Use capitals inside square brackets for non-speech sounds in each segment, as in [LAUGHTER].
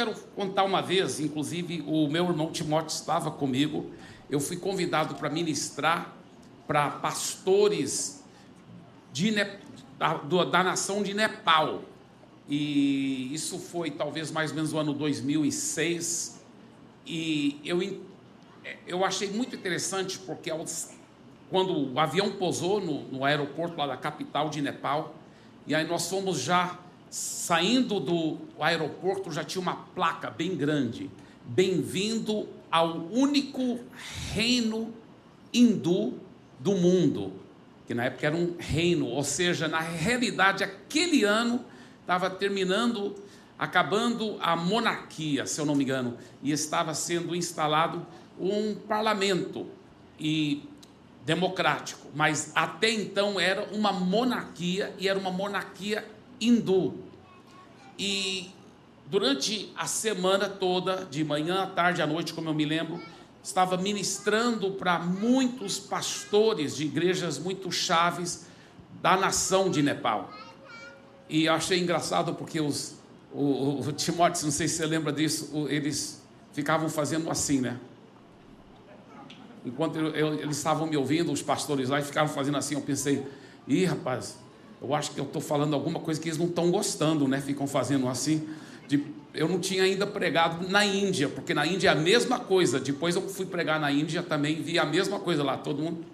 quero contar uma vez, inclusive o meu irmão Timóteo estava comigo. Eu fui convidado para ministrar para pastores de, da, da nação de Nepal. E isso foi talvez mais ou menos no ano 2006. E eu, eu achei muito interessante porque quando o avião pousou no, no aeroporto lá da capital de Nepal, e aí nós fomos já saindo do aeroporto, já tinha uma placa bem grande: Bem-vindo ao único reino hindu do mundo, que na época era um reino, ou seja, na realidade, aquele ano estava terminando, acabando a monarquia, se eu não me engano, e estava sendo instalado um parlamento e democrático, mas até então era uma monarquia e era uma monarquia hindu. E durante a semana toda, de manhã à tarde à noite, como eu me lembro, estava ministrando para muitos pastores de igrejas muito chaves da nação de Nepal. E achei engraçado porque os, o, o Timóteo, não sei se você lembra disso, eles ficavam fazendo assim, né? Enquanto eu, eu, eles estavam me ouvindo, os pastores lá, e ficavam fazendo assim, eu pensei, ih, rapaz, eu acho que eu estou falando alguma coisa que eles não estão gostando, né? Ficam fazendo assim. De, eu não tinha ainda pregado na Índia, porque na Índia é a mesma coisa. Depois eu fui pregar na Índia também, vi a mesma coisa lá, todo mundo.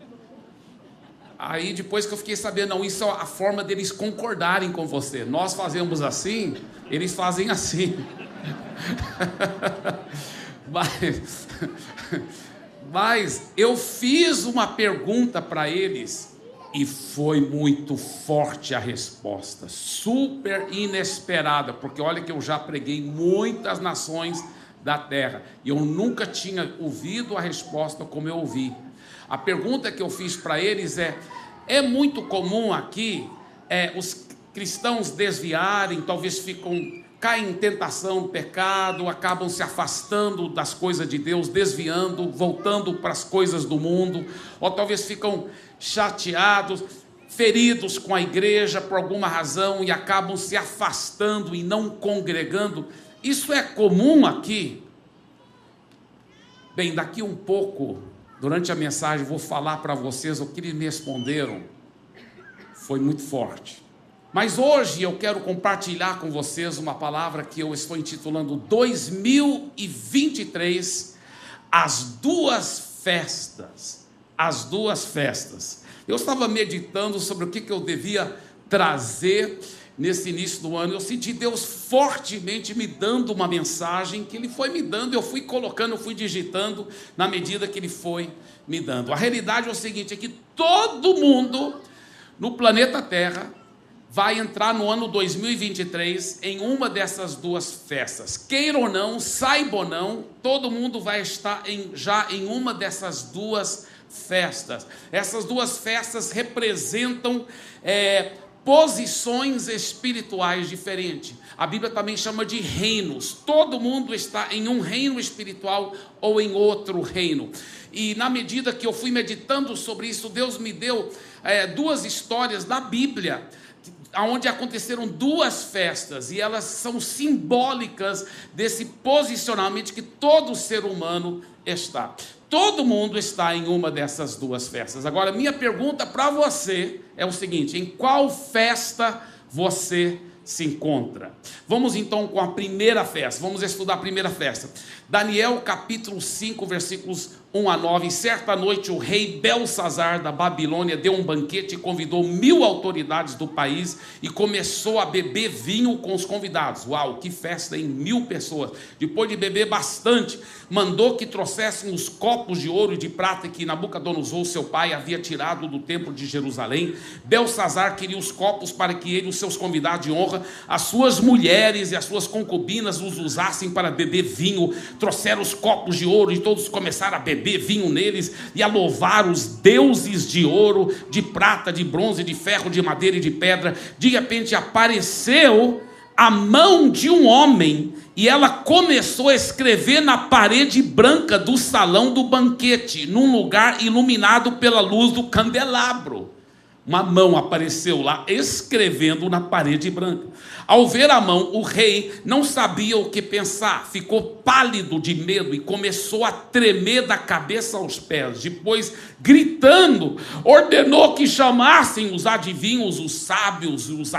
Aí depois que eu fiquei sabendo, não, isso é a forma deles concordarem com você. Nós fazemos assim, eles fazem assim. [LAUGHS] mas, [LAUGHS] mas eu fiz uma pergunta para eles e foi muito forte a resposta, super inesperada, porque olha que eu já preguei muitas nações da terra e eu nunca tinha ouvido a resposta como eu ouvi. A pergunta que eu fiz para eles é: é muito comum aqui é, os cristãos desviarem, talvez ficam caem em tentação, pecado, acabam se afastando das coisas de Deus, desviando, voltando para as coisas do mundo, ou talvez ficam chateados, feridos com a igreja por alguma razão e acabam se afastando e não congregando. Isso é comum aqui? Bem, daqui um pouco, durante a mensagem, vou falar para vocês o que eles me responderam. Foi muito forte. Mas hoje eu quero compartilhar com vocês uma palavra que eu estou intitulando 2023 As Duas Festas as duas festas. Eu estava meditando sobre o que, eu devia trazer nesse início do ano. Eu senti Deus fortemente me dando uma mensagem que Ele foi me dando, eu fui colocando, eu fui digitando na medida que Ele foi me dando. A realidade é o seguinte: é que todo mundo no planeta Terra vai entrar no ano 2023 em uma dessas duas festas. Queira ou não, saiba ou não, todo mundo vai estar em, já em uma dessas duas festas. Essas duas festas representam é, posições espirituais diferentes. A Bíblia também chama de reinos. Todo mundo está em um reino espiritual ou em outro reino. E na medida que eu fui meditando sobre isso, Deus me deu é, duas histórias da Bíblia onde aconteceram duas festas e elas são simbólicas desse posicionamento que todo ser humano está. Todo mundo está em uma dessas duas festas. Agora, minha pergunta para você é o seguinte: em qual festa você se encontra? Vamos então com a primeira festa. Vamos estudar a primeira festa. Daniel capítulo 5, versículos 1 a 9. Certa noite, o rei Belsazar da Babilônia deu um banquete e convidou mil autoridades do país e começou a beber vinho com os convidados. Uau, que festa em mil pessoas! Depois de beber bastante, mandou que trouxessem os copos de ouro e de prata que Nabucodonosor, seu pai, havia tirado do templo de Jerusalém. Belsazar queria os copos para que ele e os seus convidados de honra, as suas mulheres e as suas concubinas os usassem para beber vinho. Trouxeram os copos de ouro e todos começaram a beber vinho neles e a louvar os deuses de ouro, de prata, de bronze, de ferro, de madeira e de pedra. De repente apareceu a mão de um homem e ela começou a escrever na parede branca do salão do banquete, num lugar iluminado pela luz do candelabro. Uma mão apareceu lá escrevendo na parede branca. Ao ver a mão, o rei não sabia o que pensar, ficou pálido de medo e começou a tremer da cabeça aos pés. Depois, gritando, ordenou que chamassem os adivinhos, os sábios, os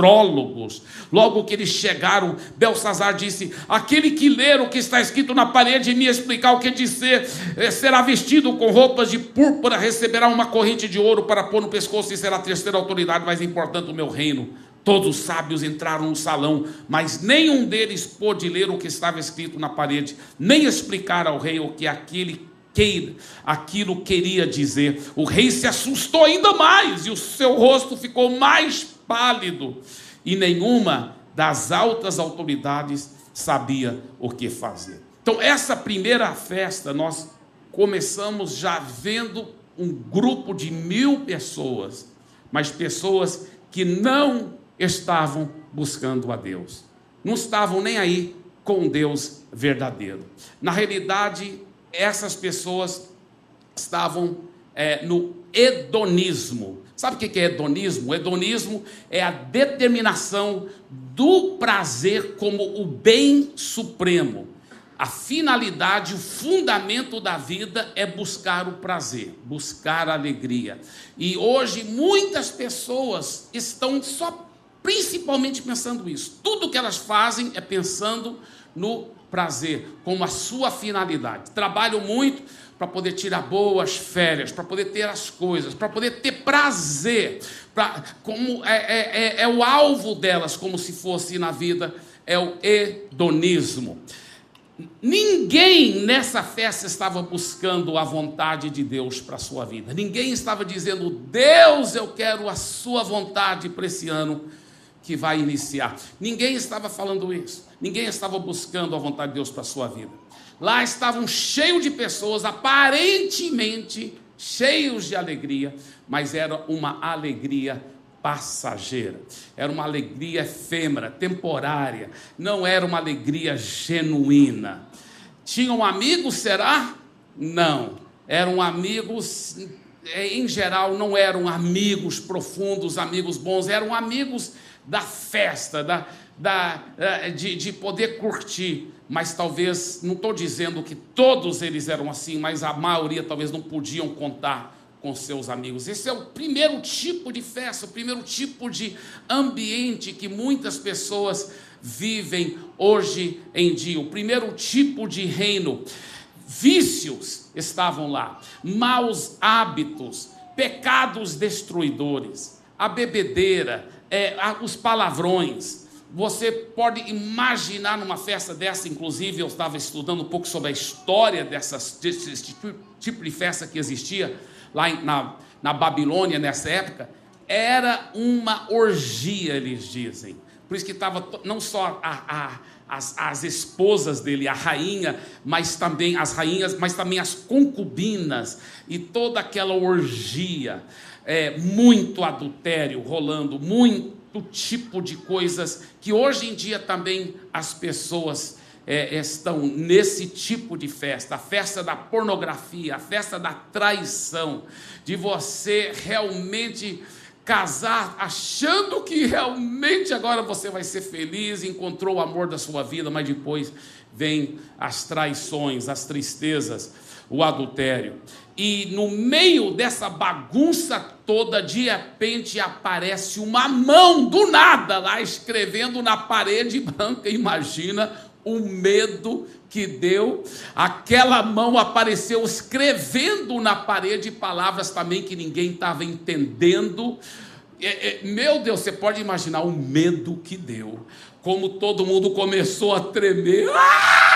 astrólogos. Logo que eles chegaram, Belsazar disse: Aquele que ler o que está escrito na parede e me explicar o que dizer, eh, será vestido com roupas de púrpura, receberá uma corrente de ouro para pôr no pescoço e será a terceira autoridade mais importante do meu reino. Todos os sábios entraram no salão, mas nenhum deles pôde ler o que estava escrito na parede, nem explicar ao rei o que aquele queira, aquilo queria dizer. O rei se assustou ainda mais e o seu rosto ficou mais pálido, e nenhuma das altas autoridades sabia o que fazer. Então, essa primeira festa, nós começamos já vendo um grupo de mil pessoas, mas pessoas que não estavam buscando a Deus. Não estavam nem aí com Deus verdadeiro. Na realidade, essas pessoas estavam é, no hedonismo. Sabe o que é hedonismo? O hedonismo é a determinação do prazer como o bem supremo. A finalidade, o fundamento da vida é buscar o prazer, buscar a alegria. E hoje muitas pessoas estão só principalmente pensando isso. Tudo que elas fazem é pensando no prazer, como a sua finalidade. Trabalham muito para poder tirar boas férias, para poder ter as coisas, para poder ter prazer, pra, como é, é, é, é o alvo delas, como se fosse na vida, é o hedonismo. Ninguém nessa festa estava buscando a vontade de Deus para a sua vida. Ninguém estava dizendo, Deus, eu quero a sua vontade para esse ano que vai iniciar. Ninguém estava falando isso. Ninguém estava buscando a vontade de Deus para a sua vida. Lá estavam cheios de pessoas, aparentemente cheios de alegria, mas era uma alegria passageira, era uma alegria efêmera, temporária, não era uma alegria genuína. Tinham amigos, será? Não. Eram amigos, em geral, não eram amigos profundos, amigos bons, eram amigos da festa, da, da, eh, de, de poder curtir. Mas talvez, não estou dizendo que todos eles eram assim, mas a maioria talvez não podiam contar com seus amigos. Esse é o primeiro tipo de festa, o primeiro tipo de ambiente que muitas pessoas vivem hoje em dia. O primeiro tipo de reino. Vícios estavam lá, maus hábitos, pecados destruidores, a bebedeira, é, os palavrões. Você pode imaginar numa festa dessa, inclusive eu estava estudando um pouco sobre a história dessas, desse tipo, tipo de festa que existia lá na, na Babilônia nessa época, era uma orgia, eles dizem. Por isso que estava não só a, a, as, as esposas dele, a rainha, mas também as rainhas, mas também as concubinas e toda aquela orgia é, muito adultério rolando, muito tipo de coisas que hoje em dia também as pessoas é, estão nesse tipo de festa, a festa da pornografia, a festa da traição, de você realmente casar achando que realmente agora você vai ser feliz, encontrou o amor da sua vida, mas depois vem as traições, as tristezas, o adultério. E no meio dessa bagunça toda, de repente aparece uma mão do nada lá escrevendo na parede branca. Imagina o medo que deu. Aquela mão apareceu escrevendo na parede palavras também que ninguém estava entendendo. É, é, meu Deus, você pode imaginar o medo que deu. Como todo mundo começou a tremer. Ah!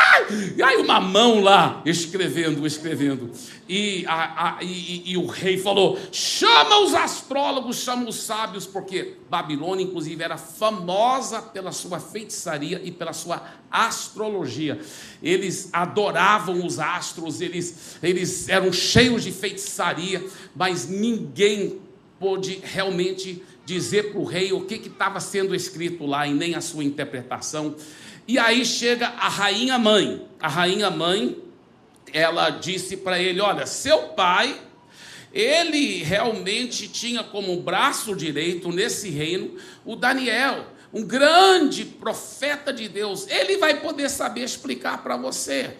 E aí uma mão lá escrevendo, escrevendo. E, a, a, e, e, o rei falou: chama os astrólogos, chama os sábios, porque Babilônia, inclusive, era famosa pela sua feitiçaria e pela sua astrologia. Eles adoravam os astros, eles, eles eram cheios de feitiçaria, mas ninguém pôde realmente dizer para o rei o que estava sendo escrito lá e nem a sua interpretação. E aí chega a rainha mãe. A rainha mãe, ela disse para ele: Olha, seu pai, ele realmente tinha como braço direito nesse reino o Daniel, um grande profeta de Deus. Ele vai poder saber explicar para você.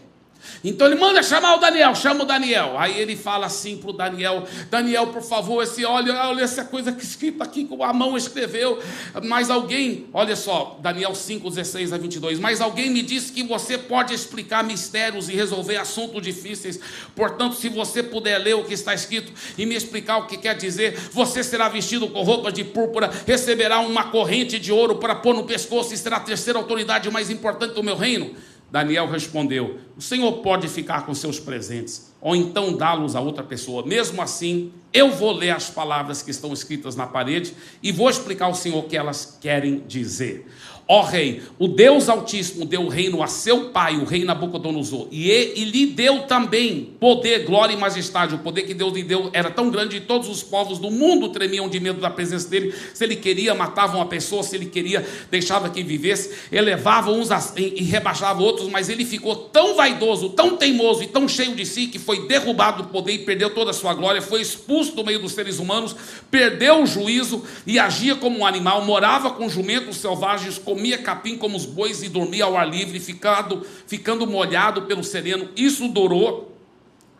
Então ele manda chamar o Daniel, chama o Daniel. Aí ele fala assim para o Daniel: Daniel, por favor, esse, olha, olha essa coisa que escrita aqui que a mão escreveu. Mas alguém, olha só, Daniel 5, 16 a 22. Mas alguém me disse que você pode explicar mistérios e resolver assuntos difíceis. Portanto, se você puder ler o que está escrito e me explicar o que quer dizer, você será vestido com roupas de púrpura, receberá uma corrente de ouro para pôr no pescoço e será a terceira autoridade mais importante do meu reino. Daniel respondeu: O Senhor pode ficar com seus presentes, ou então dá-los a outra pessoa. Mesmo assim, eu vou ler as palavras que estão escritas na parede e vou explicar ao Senhor o que elas querem dizer. Ó rei, o Deus Altíssimo deu o reino a seu pai, o rei Nabucodonosor, e, e lhe deu também poder, glória e majestade. O poder que Deus lhe deu era tão grande que todos os povos do mundo tremiam de medo da presença dele. Se ele queria, matava uma pessoa, se ele queria, deixava que vivesse, elevava uns e rebaixava outros, mas ele ficou tão vaidoso, tão teimoso e tão cheio de si que foi derrubado do poder e perdeu toda a sua glória, foi expulso do meio dos seres humanos, perdeu o juízo e agia como um animal, morava com jumentos selvagens, com comia capim como os bois e dormia ao ar livre, ficado, ficando molhado pelo sereno. Isso durou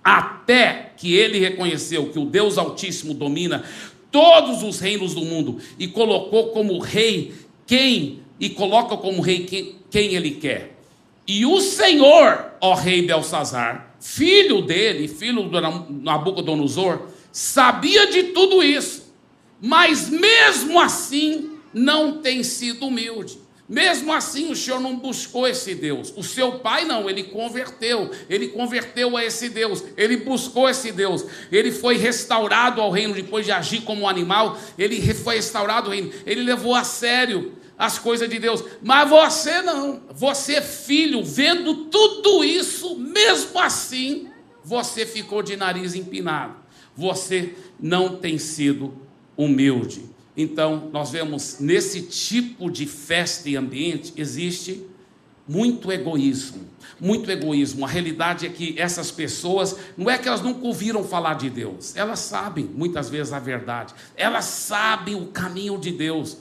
até que ele reconheceu que o Deus Altíssimo domina todos os reinos do mundo e colocou como rei quem e coloca como rei quem, quem ele quer. E o Senhor, ó rei Belsazar, filho dele, filho do Nabucodonosor, sabia de tudo isso, mas mesmo assim não tem sido humilde. Mesmo assim, o Senhor não buscou esse Deus. O seu pai não, ele converteu. Ele converteu a esse Deus. Ele buscou esse Deus. Ele foi restaurado ao reino depois de agir como um animal. Ele foi restaurado ao reino. Ele levou a sério as coisas de Deus. Mas você não. Você, filho, vendo tudo isso, mesmo assim, você ficou de nariz empinado. Você não tem sido humilde. Então, nós vemos nesse tipo de festa e ambiente existe muito egoísmo, muito egoísmo. A realidade é que essas pessoas, não é que elas nunca ouviram falar de Deus, elas sabem muitas vezes a verdade, elas sabem o caminho de Deus,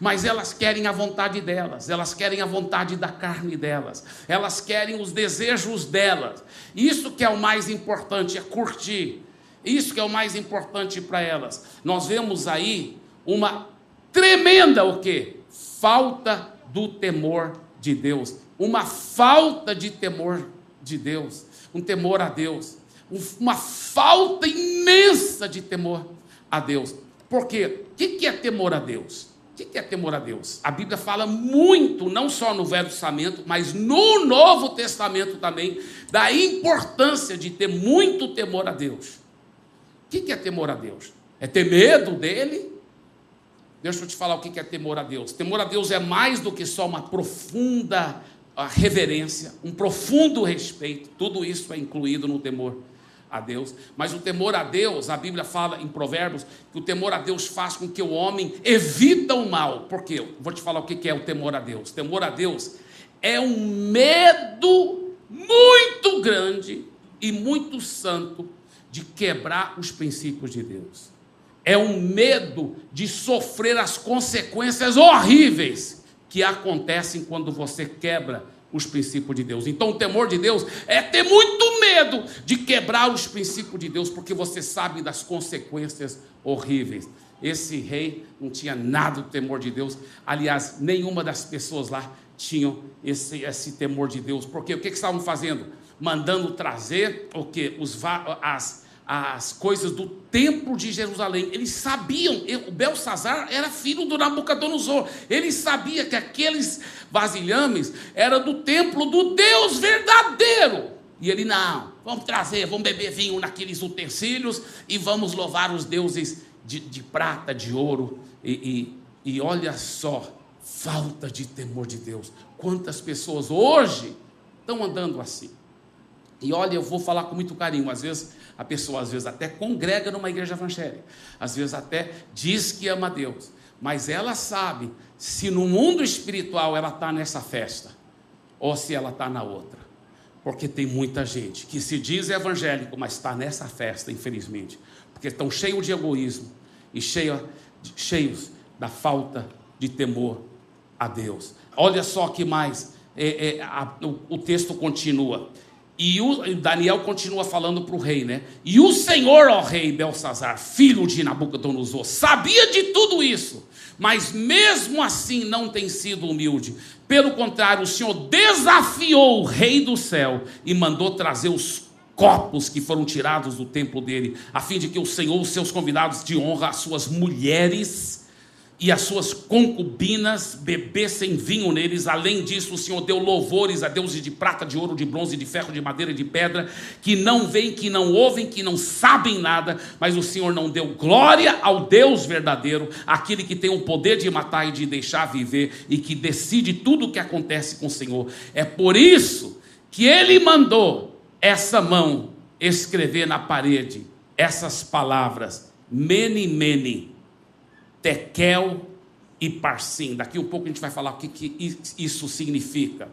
mas elas querem a vontade delas, elas querem a vontade da carne delas, elas querem os desejos delas. Isso que é o mais importante, é curtir. Isso que é o mais importante para elas. Nós vemos aí uma tremenda o quê? Falta do temor de Deus, uma falta de temor de Deus, um temor a Deus, uma falta imensa de temor a Deus. Por quê? O que é temor a Deus? O que é temor a Deus? A Bíblia fala muito, não só no Velho Testamento, mas no Novo Testamento também, da importância de ter muito temor a Deus. O que é temor a Deus? É ter medo dele? Deixa eu te falar o que é temor a Deus. Temor a Deus é mais do que só uma profunda ah, reverência, um profundo respeito. Tudo isso é incluído no temor a Deus. Mas o temor a Deus, a Bíblia fala em Provérbios, que o temor a Deus faz com que o homem evita o mal. Por quê? Vou te falar o que é o temor a Deus. Temor a Deus é um medo muito grande e muito santo de quebrar os princípios de Deus é um medo de sofrer as consequências horríveis que acontecem quando você quebra os princípios de Deus. Então, o temor de Deus é ter muito medo de quebrar os princípios de Deus, porque você sabe das consequências horríveis. Esse rei não tinha nada do temor de Deus. Aliás, nenhuma das pessoas lá tinham esse, esse temor de Deus. Porque o que, que estavam fazendo? Mandando trazer o que? Os, as, as coisas do templo de Jerusalém. Eles sabiam, o Belsazar era filho do Nabucodonosor. Ele sabia que aqueles vasilhames eram do templo do Deus verdadeiro. E ele, não, vamos trazer, vamos beber vinho naqueles utensílios e vamos louvar os deuses de, de prata, de ouro. E, e, e olha só, falta de temor de Deus. Quantas pessoas hoje estão andando assim? E olha, eu vou falar com muito carinho, às vezes a pessoa às vezes até congrega numa igreja evangélica, às vezes até diz que ama Deus, mas ela sabe se no mundo espiritual ela está nessa festa ou se ela está na outra. Porque tem muita gente que se diz evangélico, mas está nessa festa, infelizmente. porque estão cheios de egoísmo e cheio, cheios da falta de temor a Deus. Olha só que mais, é, é, a, o, o texto continua. E o Daniel continua falando para o rei, né? E o Senhor, ó rei Belsazar, filho de Nabucodonosor, sabia de tudo isso, mas mesmo assim não tem sido humilde. Pelo contrário, o Senhor desafiou o rei do céu e mandou trazer os copos que foram tirados do templo dele, a fim de que o Senhor, os seus convidados de honra, as suas mulheres, e as suas concubinas bebessem vinho neles. Além disso, o Senhor deu louvores a deuses de prata, de ouro, de bronze, de ferro, de madeira e de pedra, que não veem, que não ouvem, que não sabem nada, mas o Senhor não deu glória ao Deus verdadeiro, aquele que tem o poder de matar e de deixar viver e que decide tudo o que acontece com o Senhor. É por isso que ele mandou essa mão escrever na parede essas palavras: Mene, Mene Tekel e Parsim. Daqui um pouco a gente vai falar o que, que isso significa.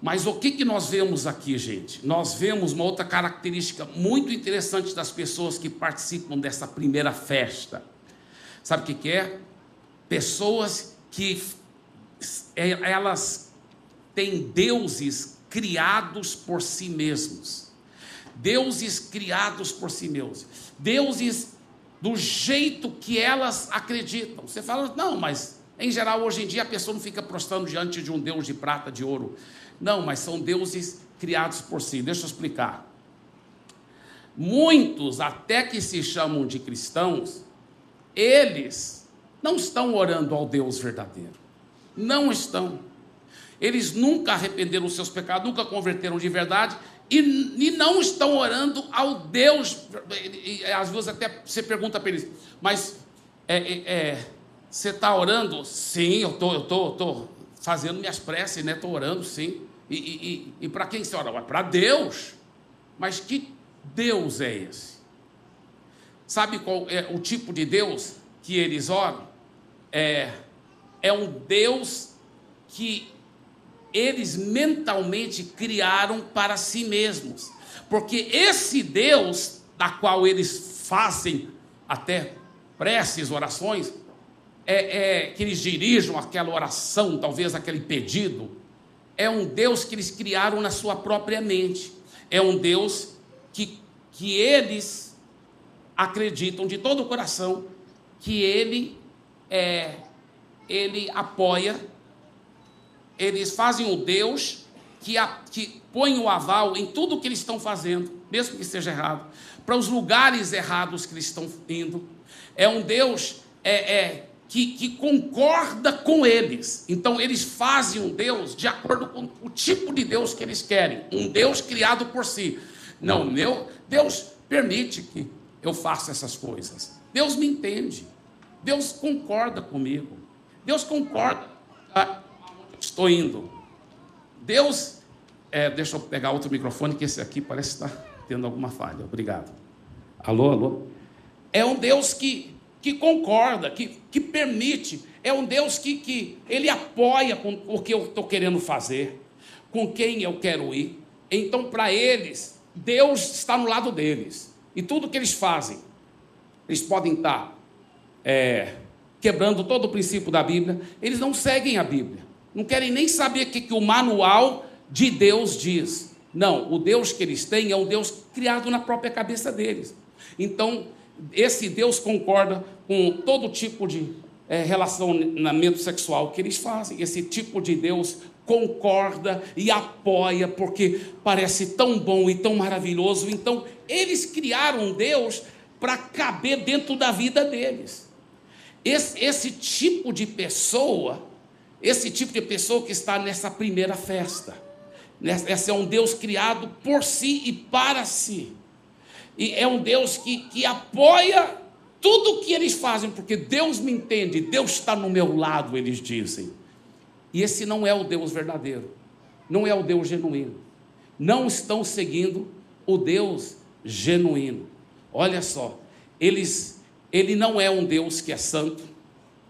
Mas o que, que nós vemos aqui, gente? Nós vemos uma outra característica muito interessante das pessoas que participam dessa primeira festa. Sabe o que, que é? Pessoas que é, elas têm deuses criados por si mesmos. Deuses criados por si mesmos. Deuses do jeito que elas acreditam. Você fala, não, mas em geral hoje em dia a pessoa não fica prostrando diante de um Deus de prata, de ouro. Não, mas são deuses criados por si. Deixa eu explicar. Muitos, até que se chamam de cristãos, eles não estão orando ao Deus verdadeiro. Não estão. Eles nunca arrependeram os seus pecados, nunca converteram de verdade e, e não estão orando ao Deus. E, e, às vezes até você pergunta para eles, mas é, é, é, você está orando? Sim, eu tô, eu tô, tô fazendo minhas preces, né? Estou orando, sim. E, e para quem você ora? Para Deus. Mas que Deus é esse? Sabe qual é o tipo de Deus que eles oram? É, é um Deus que eles mentalmente criaram para si mesmos. Porque esse Deus, da qual eles fazem até preces, orações, é, é, que eles dirijam aquela oração, talvez aquele pedido, é um Deus que eles criaram na sua própria mente. É um Deus que, que eles acreditam de todo o coração que ele é, ele apoia eles fazem o Deus que, a, que põe o aval em tudo que eles estão fazendo, mesmo que seja errado, para os lugares errados que eles estão indo. É um Deus é, é que, que, concorda com eles. Então, eles fazem um Deus de acordo com o tipo de Deus que eles querem. Um Deus criado por si. Não, meu, Deus permite que eu faça essas coisas. Deus me entende. Deus concorda comigo. Deus concorda estou indo. Deus, é, deixa eu pegar outro microfone, que esse aqui parece estar tendo alguma falha. Obrigado. Alô, alô? É um Deus que, que concorda, que, que permite, é um Deus que, que ele apoia com o que eu estou querendo fazer, com quem eu quero ir. Então, para eles, Deus está no lado deles. E tudo que eles fazem, eles podem estar é, quebrando todo o princípio da Bíblia, eles não seguem a Bíblia não querem nem saber o que, que o manual de Deus diz. Não, o Deus que eles têm é um Deus criado na própria cabeça deles. Então, esse Deus concorda com todo tipo de é, relacionamento sexual que eles fazem. Esse tipo de Deus concorda e apoia, porque parece tão bom e tão maravilhoso. Então, eles criaram Deus para caber dentro da vida deles. Esse, esse tipo de pessoa esse tipo de pessoa que está nessa primeira festa. Esse é um Deus criado por si e para si. E é um Deus que, que apoia tudo o que eles fazem, porque Deus me entende, Deus está no meu lado, eles dizem. E esse não é o Deus verdadeiro, não é o Deus genuíno. Não estão seguindo o Deus genuíno. Olha só, eles, ele não é um Deus que é santo,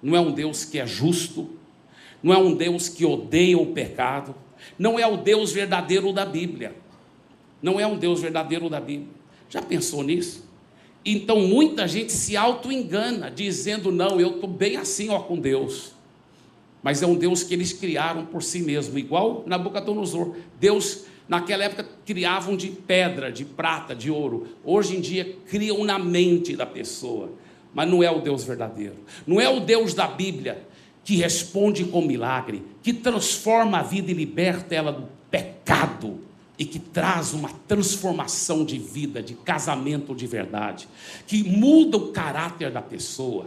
não é um Deus que é justo, não é um Deus que odeia o pecado, não é o Deus verdadeiro da Bíblia. Não é um Deus verdadeiro da Bíblia. Já pensou nisso? Então muita gente se auto-engana, dizendo: não, eu estou bem assim ó, com Deus. Mas é um Deus que eles criaram por si mesmo, igual Nabucodonosor. Deus, naquela época, criavam de pedra, de prata, de ouro. Hoje em dia, criam na mente da pessoa. Mas não é o Deus verdadeiro. Não é o Deus da Bíblia que responde com milagre, que transforma a vida e liberta ela do pecado e que traz uma transformação de vida, de casamento de verdade, que muda o caráter da pessoa,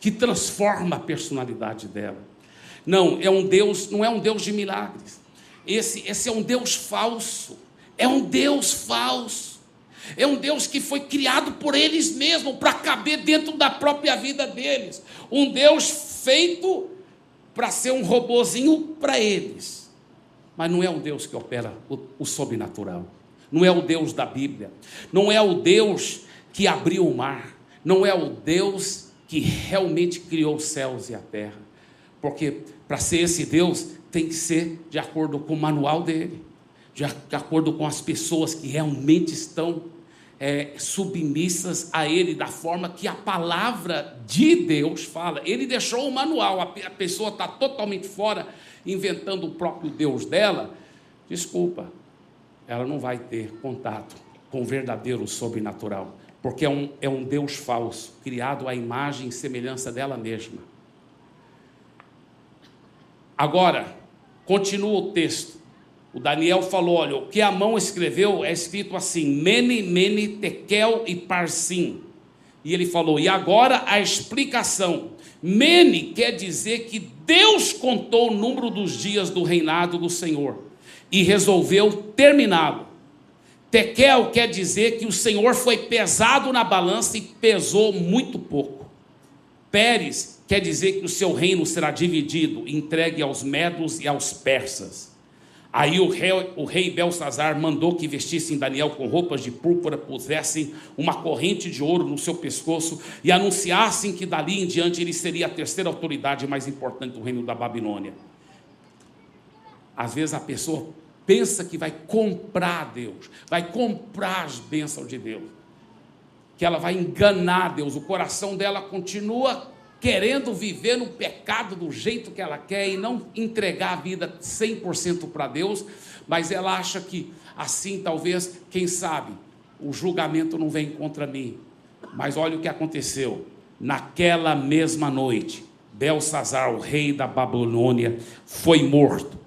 que transforma a personalidade dela. Não, é um Deus, não é um Deus de milagres. Esse, esse é um Deus falso. É um Deus falso. É um Deus que foi criado por eles mesmos para caber dentro da própria vida deles. Um Deus feito para ser um robozinho para eles mas não é o Deus que opera o, o sobrenatural. Não é o Deus da Bíblia. Não é o Deus que abriu o mar. Não é o Deus que realmente criou os céus e a terra. Porque para ser esse Deus, tem que ser de acordo com o manual dele, de, acordo com as pessoas que realmente estão é, submissas a ele, da forma que a palavra de Deus fala. Ele deixou o manual, a, pessoa está totalmente fora inventando o próprio Deus dela, desculpa, ela não vai ter contato com o verdadeiro sobrenatural, porque é um, é um Deus falso, criado à imagem e semelhança dela mesma. Agora, continua o texto. O Daniel falou: olha, o que a mão escreveu é escrito assim: Mene, Mene, Tekel e Parsim. E ele falou: e agora a explicação. Mene quer dizer que Deus contou o número dos dias do reinado do Senhor e resolveu terminá-lo. Tekel quer dizer que o Senhor foi pesado na balança e pesou muito pouco. Pérez quer dizer que o seu reino será dividido, entregue aos medos e aos persas. Aí o rei, o rei Belsazar mandou que vestissem Daniel com roupas de púrpura, pusessem uma corrente de ouro no seu pescoço e anunciassem que dali em diante ele seria a terceira autoridade mais importante do reino da Babilônia. Às vezes a pessoa pensa que vai comprar Deus, vai comprar as bênçãos de Deus, que ela vai enganar Deus, o coração dela continua querendo viver no pecado do jeito que ela quer e não entregar a vida 100% para Deus, mas ela acha que assim talvez, quem sabe, o julgamento não vem contra mim. Mas olha o que aconteceu. Naquela mesma noite, Belsazar, o rei da Babilônia, foi morto.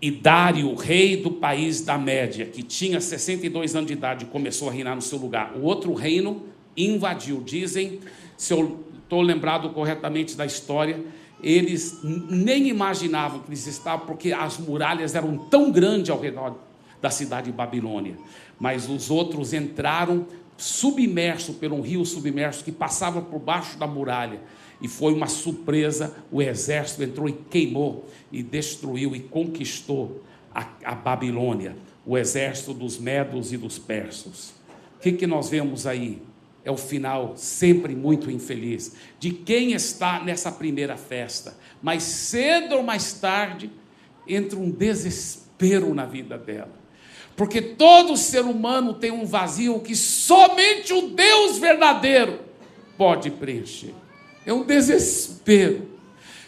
E Dário, rei do país da Média, que tinha 62 anos de idade, começou a reinar no seu lugar. O outro reino invadiu. Dizem, se eu estou lembrado corretamente da história, eles nem imaginavam que eles estavam, porque as muralhas eram tão grandes ao redor da cidade de Babilônia. Mas os outros entraram submerso por um rio submerso que passava por baixo da muralha. E foi uma surpresa, o exército entrou e queimou, e destruiu e conquistou a, a Babilônia, o exército dos medos e dos persas. O que, que nós vemos aí? É o final sempre muito infeliz de quem está nessa primeira festa. Mas cedo ou mais tarde entra um desespero na vida dela. Porque todo ser humano tem um vazio que somente o Deus verdadeiro pode preencher. É um desespero.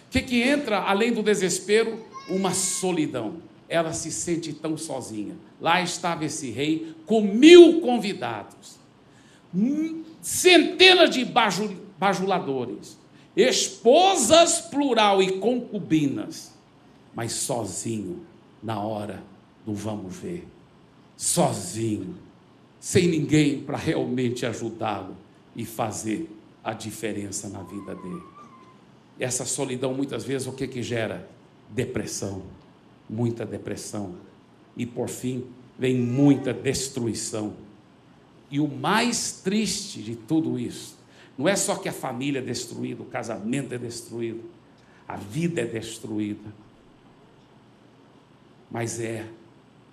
O que, que entra além do desespero? Uma solidão. Ela se sente tão sozinha. Lá estava esse rei com mil convidados centenas de bajuladores, esposas plural e concubinas, mas sozinho na hora do vamos ver, sozinho, sem ninguém para realmente ajudá-lo e fazer a diferença na vida dele. Essa solidão muitas vezes o que que gera? Depressão, muita depressão e por fim vem muita destruição e o mais triste de tudo isso, não é só que a família é destruída, o casamento é destruído, a vida é destruída, mas é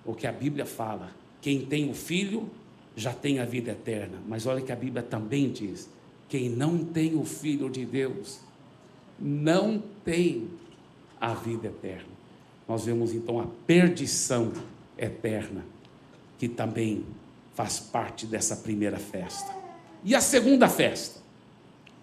o que a Bíblia fala: quem tem o filho já tem a vida eterna. Mas olha que a Bíblia também diz: quem não tem o filho de Deus não tem a vida eterna. Nós vemos então a perdição eterna, que também faz parte dessa primeira festa. e a segunda festa.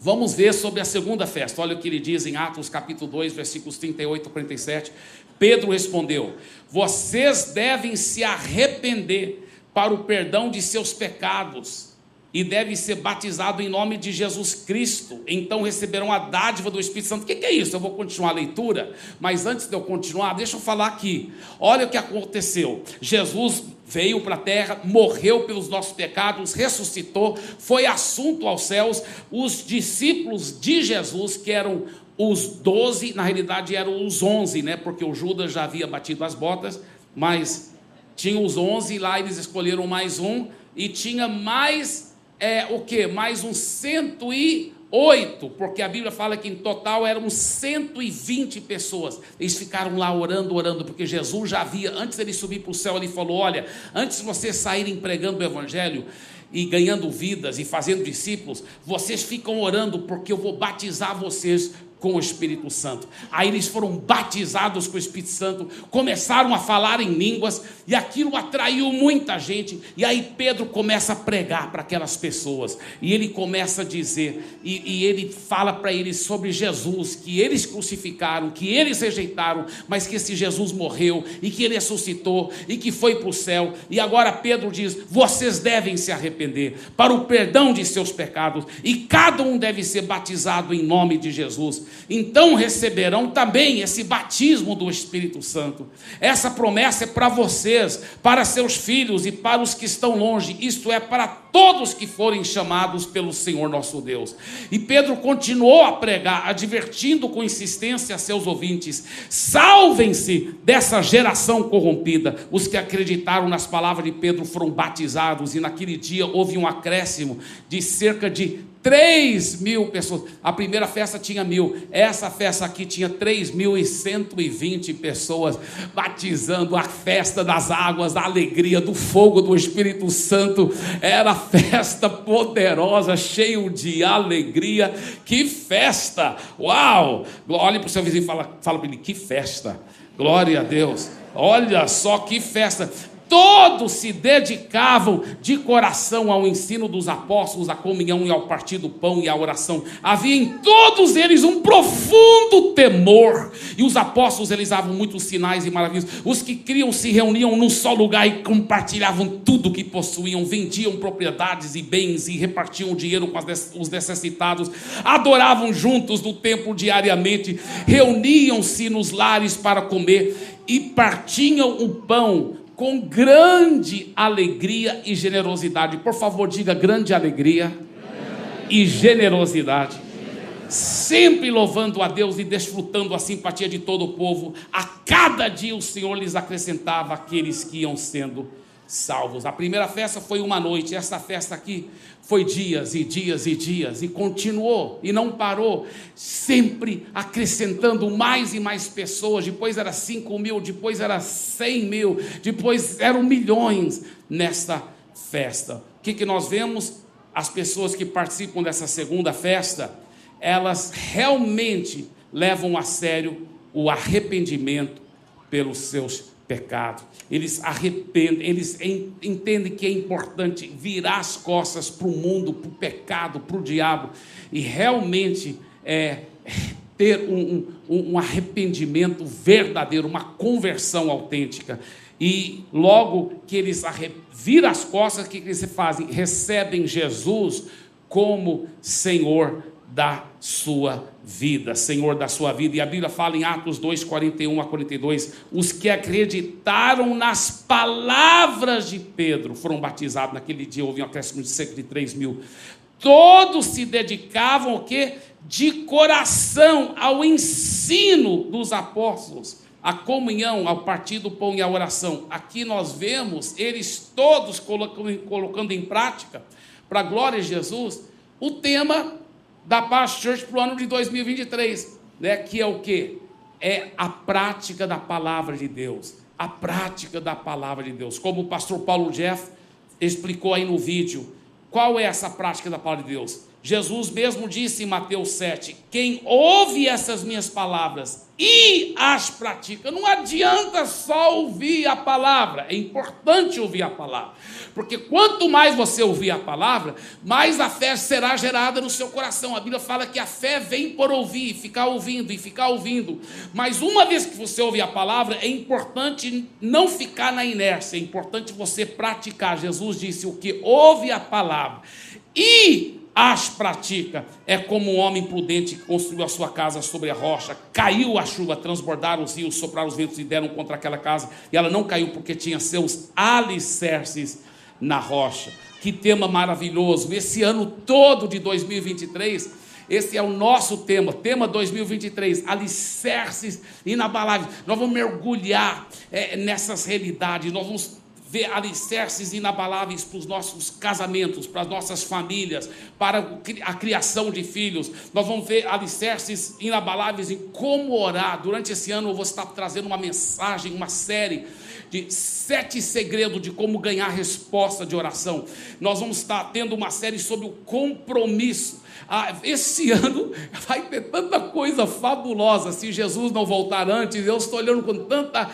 Vamos ver sobre a segunda festa. Olha o que ele diz em Atos capítulo 2, versículos 38 a 47. Pedro respondeu: Vocês devem se arrepender para o perdão de seus pecados e devem ser batizados em nome de Jesus Cristo. Então receberão a dádiva do Espírito Santo. O que é isso? Eu vou continuar a leitura, mas antes de eu continuar, deixa eu falar aqui. Olha o que aconteceu. Jesus veio para a terra, morreu pelos nossos pecados, ressuscitou, foi assunto aos céus. Os discípulos de Jesus, que eram os doze, na realidade eram os onze, né? Porque o Judas já havia batido as botas, mas tinha os onze, lá eles escolheram mais um, e tinha mais, é, o que? Mais uns cento e oito, porque a Bíblia fala que em total eram 120 pessoas. Eles ficaram lá orando, orando, porque Jesus já havia, antes dele subir para o céu, ele falou: Olha, antes de vocês saírem pregando o Evangelho, e ganhando vidas e fazendo discípulos, vocês ficam orando porque eu vou batizar vocês com o Espírito Santo. Aí eles foram batizados com o Espírito Santo, começaram a falar em línguas, e aquilo atraiu muita gente. E aí Pedro começa a pregar para aquelas pessoas, e ele começa a dizer, e, e ele fala para eles sobre Jesus, que eles crucificaram, que eles rejeitaram, mas que esse Jesus morreu, e que ele ressuscitou, e que foi para o céu. E agora Pedro diz: vocês devem se arrepender para o perdão de seus pecados, e cada um deve ser batizado em nome de Jesus então receberão também esse batismo do Espírito Santo. Essa promessa é para vocês, para seus filhos e para os que estão longe, isto é, para todos que forem chamados pelo Senhor nosso Deus. E Pedro continuou a pregar, advertindo com insistência a seus ouvintes: salvem-se dessa geração corrompida. Os que acreditaram nas palavras de Pedro foram batizados, e naquele dia houve um acréscimo de cerca de 3 mil pessoas. A primeira festa tinha mil, essa festa aqui tinha 3.120 pessoas batizando a festa das águas, da alegria, do fogo do Espírito Santo. Era festa poderosa, cheio de alegria. Que festa! Uau! Olhe para o seu vizinho e fala, fala para ele: que festa! Glória a Deus! Olha só que festa! Todos se dedicavam de coração ao ensino dos apóstolos, à comunhão e ao partir do pão e à oração. Havia em todos eles um profundo temor. E os apóstolos realizavam muitos sinais e maravilhas. Os que criam se reuniam num só lugar e compartilhavam tudo que possuíam, vendiam propriedades e bens e repartiam dinheiro com os necessitados. Adoravam juntos no templo diariamente, reuniam-se nos lares para comer e partiam o pão com grande alegria e generosidade. Por favor, diga grande alegria e generosidade. Sempre louvando a Deus e desfrutando a simpatia de todo o povo. A cada dia o Senhor lhes acrescentava aqueles que iam sendo salvos. A primeira festa foi uma noite, essa festa aqui foi dias e dias e dias, e continuou, e não parou, sempre acrescentando mais e mais pessoas. Depois era 5 mil, depois era 100 mil, depois eram milhões nesta festa. O que, que nós vemos? As pessoas que participam dessa segunda festa, elas realmente levam a sério o arrependimento pelos seus pecados eles arrependem, eles entendem que é importante virar as costas para o mundo, para o pecado, para o diabo, e realmente é, ter um, um, um arrependimento verdadeiro, uma conversão autêntica. E logo que eles viram as costas, o que eles fazem? Recebem Jesus como Senhor da sua vida, Senhor da sua vida. E a Bíblia fala em Atos 2, 41 a 42: os que acreditaram nas palavras de Pedro foram batizados. Naquele dia houve um acréscimo de cerca de 3 mil. Todos se dedicavam o quê? De coração ao ensino dos apóstolos, à comunhão, ao partir do pão e à oração. Aqui nós vemos eles todos colocando, colocando em prática, para a glória de Jesus, o tema da Past Church para o ano de 2023, né? que é o que? É a prática da palavra de Deus. A prática da palavra de Deus. Como o pastor Paulo Jeff explicou aí no vídeo, qual é essa prática da palavra de Deus? Jesus mesmo disse em Mateus 7: Quem ouve essas minhas palavras e as pratica, não adianta só ouvir a palavra, é importante ouvir a palavra, porque quanto mais você ouvir a palavra, mais a fé será gerada no seu coração. A Bíblia fala que a fé vem por ouvir, ficar ouvindo e ficar ouvindo, mas uma vez que você ouvir a palavra, é importante não ficar na inércia, é importante você praticar. Jesus disse: O que ouve a palavra e as pratica. É como um homem prudente que construiu a sua casa sobre a rocha. Caiu a chuva, transbordaram os rios, sopraram os ventos e deram contra aquela casa. E ela não caiu porque tinha seus alicerces na rocha. Que tema maravilhoso! Esse ano todo de 2023, esse é o nosso tema, tema 2023, alicerces inabaláveis. Nós vamos mergulhar é, nessas realidades, nós vamos ver alicerces inabaláveis para os nossos casamentos, para as nossas famílias, para a criação de filhos. Nós vamos ver alicerces inabaláveis em como orar. Durante esse ano eu vou estar trazendo uma mensagem, uma série de sete segredos de como ganhar resposta de oração. Nós vamos estar tendo uma série sobre o compromisso. Ah, esse [LAUGHS] ano vai ter tanta coisa fabulosa. Se Jesus não voltar antes, eu estou olhando com tanta,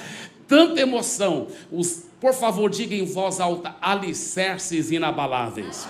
tanta emoção. Os por favor, diga em voz alta: alicerces inabaláveis.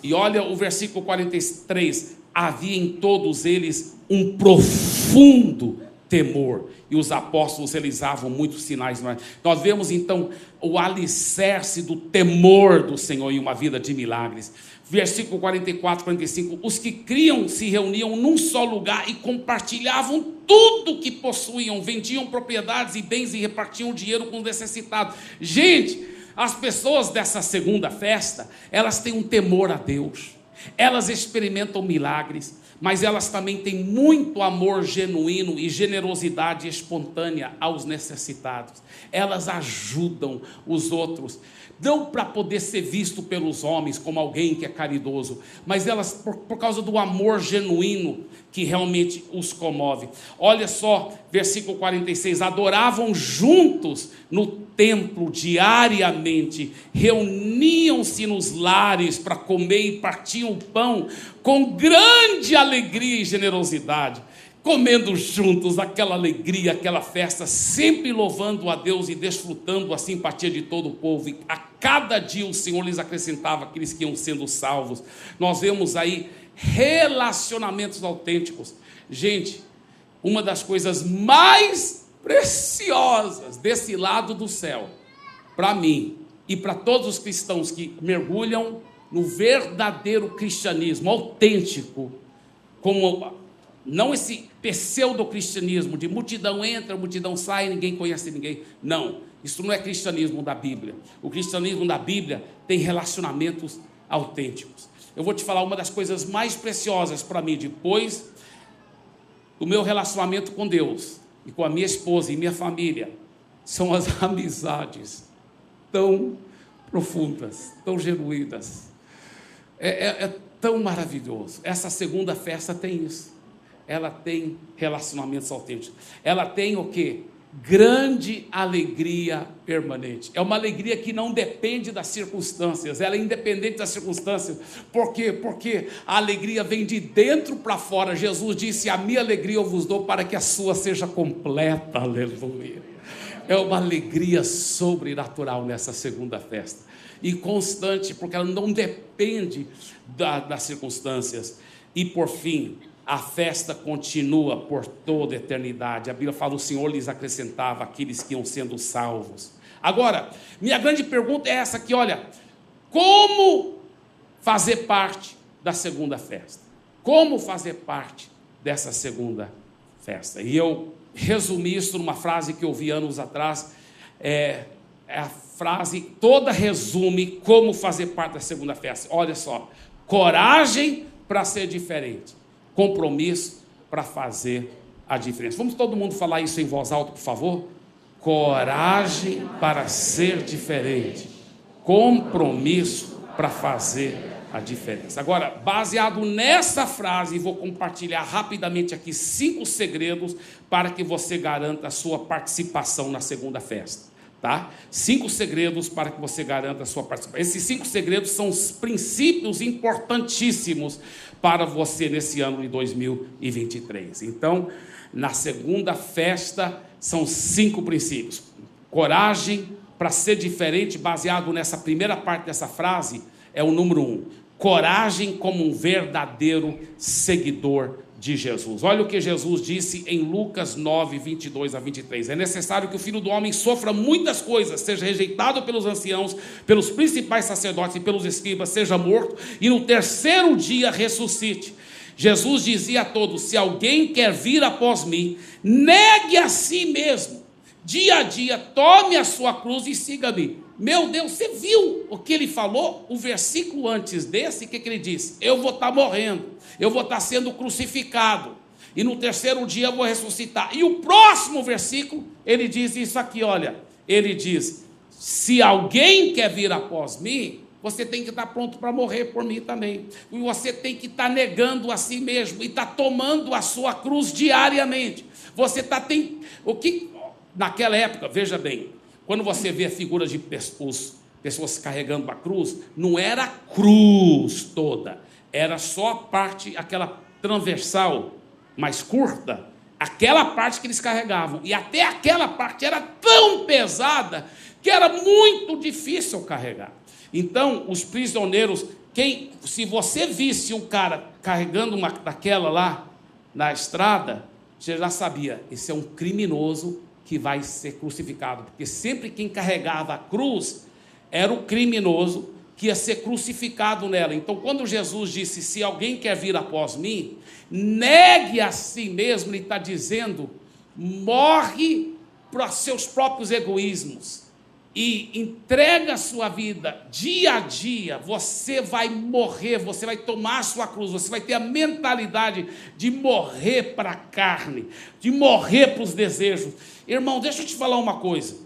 E olha o versículo 43: havia em todos eles um profundo temor. E os apóstolos realizavam muitos sinais. Nós vemos então o alicerce do temor do Senhor em uma vida de milagres versículo 44, 45. Os que criam se reuniam num só lugar e compartilhavam tudo que possuíam, vendiam propriedades e bens e repartiam dinheiro com os necessitados. Gente, as pessoas dessa segunda festa, elas têm um temor a Deus, elas experimentam milagres, mas elas também têm muito amor genuíno e generosidade espontânea aos necessitados. Elas ajudam os outros não para poder ser visto pelos homens como alguém que é caridoso, mas elas por, por, causa do amor genuíno que realmente os comove. Olha só, versículo 46: adoravam juntos no templo diariamente, reuniam-se nos lares para comer e partiam o pão com grande alegria e generosidade comendo juntos aquela alegria, aquela festa, sempre louvando a Deus e desfrutando a simpatia de todo o povo. E a cada dia o Senhor lhes acrescentava aqueles que iam sendo salvos. Nós vemos aí relacionamentos autênticos. Gente, uma das coisas mais preciosas desse lado do céu, para mim e para todos os cristãos que mergulham no verdadeiro cristianismo autêntico, como não esse pseudo-cristianismo de multidão entra, multidão sai, ninguém conhece ninguém. Não, isso não é cristianismo da Bíblia. O cristianismo da Bíblia tem relacionamentos autênticos. Eu vou te falar uma das coisas mais preciosas para mim depois do meu relacionamento com Deus e com a minha esposa e minha família são as [LAUGHS] amizades tão profundas, tão genuínas. É, é, é tão maravilhoso. Essa segunda festa tem isso ela tem relacionamentos autênticos. Ela tem o que? Grande alegria permanente. É uma alegria que não depende das circunstâncias, ela é independente das circunstâncias. Por quê? Porque a alegria vem de dentro para fora. Jesus disse: A minha alegria eu vos dou para que a sua seja completa. Aleluia. É uma alegria sobrenatural nessa segunda festa. E constante, porque ela não depende da, das circunstâncias. E por fim, a festa continua por toda a eternidade. A Bíblia fala: o Senhor lhes acrescentava aqueles que iam sendo salvos. Agora, minha grande pergunta é essa aqui: olha, como fazer parte da segunda festa? Como fazer parte dessa segunda festa? E eu resumi isso numa frase que eu vi anos atrás. É, é a frase toda resume como fazer parte da segunda festa. Olha só: coragem para ser diferente compromisso para fazer a diferença. Vamos todo mundo falar isso em voz alta, por favor? Coragem para ser diferente, compromisso para fazer a diferença. Agora, baseado nessa frase, vou compartilhar rapidamente aqui cinco segredos para que você garanta a sua participação na segunda festa. Tá? Cinco segredos para que você garanta a sua participação. Esses cinco segredos são os princípios importantíssimos para você nesse ano de 2023. Então, na segunda festa, são cinco princípios. Coragem para ser diferente, baseado nessa primeira parte dessa frase, é o número um. Coragem como um verdadeiro seguidor de Jesus. Olha o que Jesus disse em Lucas 9, 22 a 23. É necessário que o filho do homem sofra muitas coisas, seja rejeitado pelos anciãos, pelos principais sacerdotes e pelos escribas, seja morto e no terceiro dia ressuscite. Jesus dizia a todos: se alguém quer vir após mim, negue a si mesmo, dia a dia, tome a sua cruz e siga-me. Meu Deus, você viu o que ele falou? O versículo antes desse, o que, que ele disse? Eu vou estar morrendo, eu vou estar sendo crucificado, e no terceiro dia eu vou ressuscitar. E o próximo versículo, ele diz isso aqui: olha, ele diz: se alguém quer vir após mim, você tem que estar pronto para morrer por mim também. E você tem que estar negando a si mesmo e estar tomando a sua cruz diariamente. Você está tem o que naquela época, veja bem, quando você vê a figura de pessoas, pessoas carregando a cruz, não era a cruz toda, era só a parte, aquela transversal mais curta, aquela parte que eles carregavam. E até aquela parte era tão pesada que era muito difícil carregar. Então, os prisioneiros, quem, se você visse um cara carregando uma daquela lá na estrada, você já sabia, esse é um criminoso que vai ser crucificado, porque sempre quem carregava a cruz era o criminoso que ia ser crucificado nela. Então, quando Jesus disse: Se alguém quer vir após mim, negue a si mesmo, ele está dizendo: morre para seus próprios egoísmos e entrega a sua vida dia a dia, você vai morrer, você vai tomar a sua cruz, você vai ter a mentalidade de morrer para a carne, de morrer para os desejos. Irmão, deixa eu te falar uma coisa.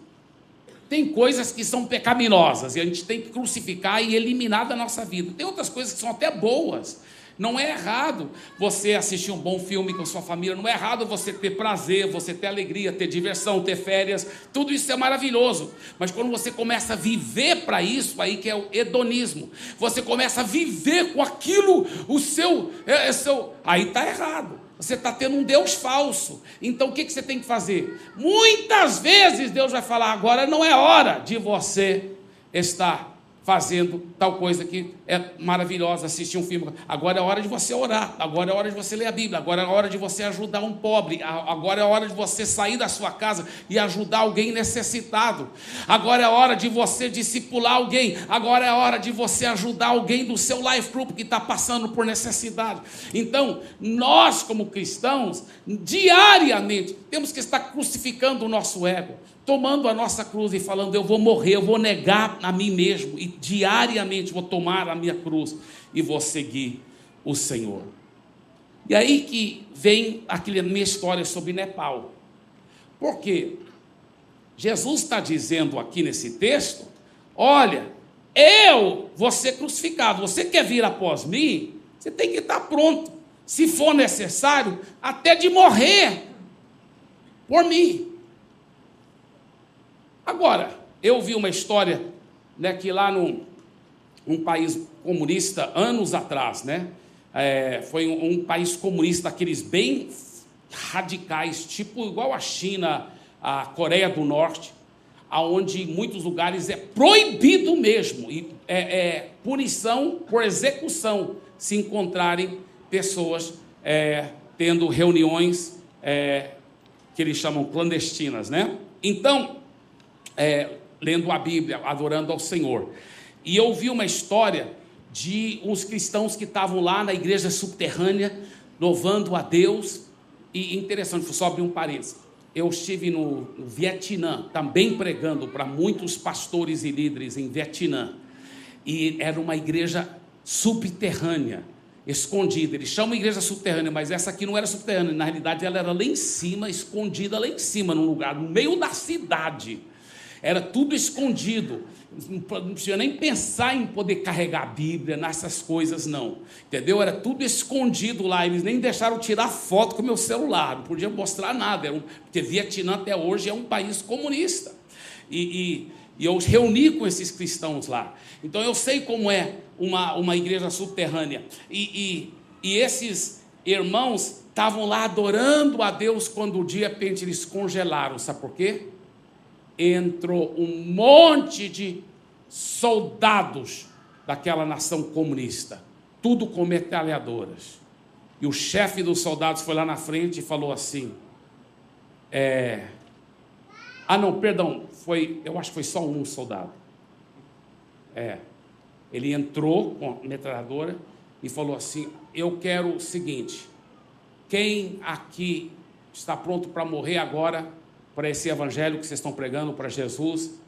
Tem coisas que são pecaminosas e a gente tem que crucificar e eliminar da nossa vida. Tem outras coisas que são até boas. Não é errado você assistir um bom filme com sua família, não é errado você ter prazer, você ter alegria, ter diversão, ter férias, tudo isso é maravilhoso. Mas quando você começa a viver para isso, aí que é o hedonismo, você começa a viver com aquilo, o seu, é, é seu aí está errado. Você está tendo um Deus falso. Então o que, que você tem que fazer? Muitas vezes Deus vai falar: agora não é hora de você estar fazendo tal coisa que é maravilhosa, assistir um filme. Agora é hora de você orar, agora é hora de você ler a Bíblia, agora é hora de você ajudar um pobre, agora é hora de você sair da sua casa e ajudar alguém necessitado. Agora é hora de você discipular alguém, agora é hora de você ajudar alguém do seu life group que está passando por necessidade. Então, nós como cristãos, diariamente, temos que estar crucificando o nosso ego tomando a nossa cruz e falando: Eu vou morrer, eu vou negar a mim mesmo, e diariamente vou tomar a minha cruz e vou seguir o Senhor. E aí que vem aquela minha história sobre Nepal. Porque Jesus está dizendo aqui nesse texto: Olha, eu vou ser crucificado, você quer vir após mim? Você tem que estar pronto, se for necessário, até de morrer por mim. Agora, eu vi uma história né, que lá num um país comunista, anos atrás, né, é, foi um, um, país comunista, aqueles bem radicais, tipo igual a China, a Coreia do Norte, aonde em muitos lugares é proibido mesmo, e é, é punição por execução, se encontrarem pessoas é, tendo reuniões é, que eles chamam clandestinas, né? Então, é, lendo a Bíblia, adorando ao Senhor. E eu vi uma história de uns cristãos que estavam lá na igreja subterrânea, louvando a Deus. E interessante, só abrir um parênteses. Eu estive no, no Vietnã, também pregando para muitos pastores e líderes em Vietnã. E era uma igreja subterrânea, escondida. Eles chamam igreja subterrânea, mas essa aqui não era subterrânea. Na realidade, ela era lá em cima, escondida lá em cima, num lugar, no meio da cidade. Era tudo escondido. Não precisa nem pensar em poder carregar a Bíblia nessas coisas, não. Entendeu? Era tudo escondido lá. Eles nem deixaram tirar foto com o meu celular. Não podia mostrar nada. Um, porque Vietnã até hoje é um país comunista. e, e, e eu reuni com esses cristãos lá. Então eu sei como é uma, uma igreja subterrânea. E, e, e esses irmãos estavam lá adorando a Deus quando o dia repente eles congelaram. Sabe por quê? Entrou um monte de soldados daquela nação comunista, tudo com metralhadoras. E o chefe dos soldados foi lá na frente e falou assim: é, Ah, não, perdão, foi, eu acho que foi só um soldado. É, ele entrou com a metralhadora e falou assim: Eu quero o seguinte, quem aqui está pronto para morrer agora para esse evangelho que vocês estão pregando para Jesus,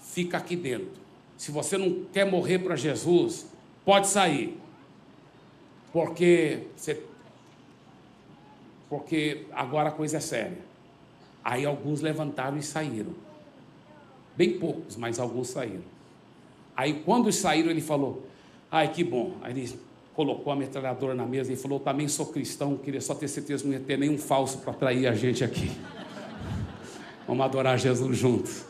fica aqui dentro. Se você não quer morrer para Jesus, pode sair. Porque você porque agora a coisa é séria. Aí alguns levantaram e saíram. Bem poucos, mas alguns saíram. Aí quando saíram, ele falou: Ai, que bom. Aí ele colocou a metralhadora na mesa e falou: Também sou cristão, queria só ter certeza que não ia ter nenhum falso para atrair a gente aqui. Vamos adorar Jesus juntos.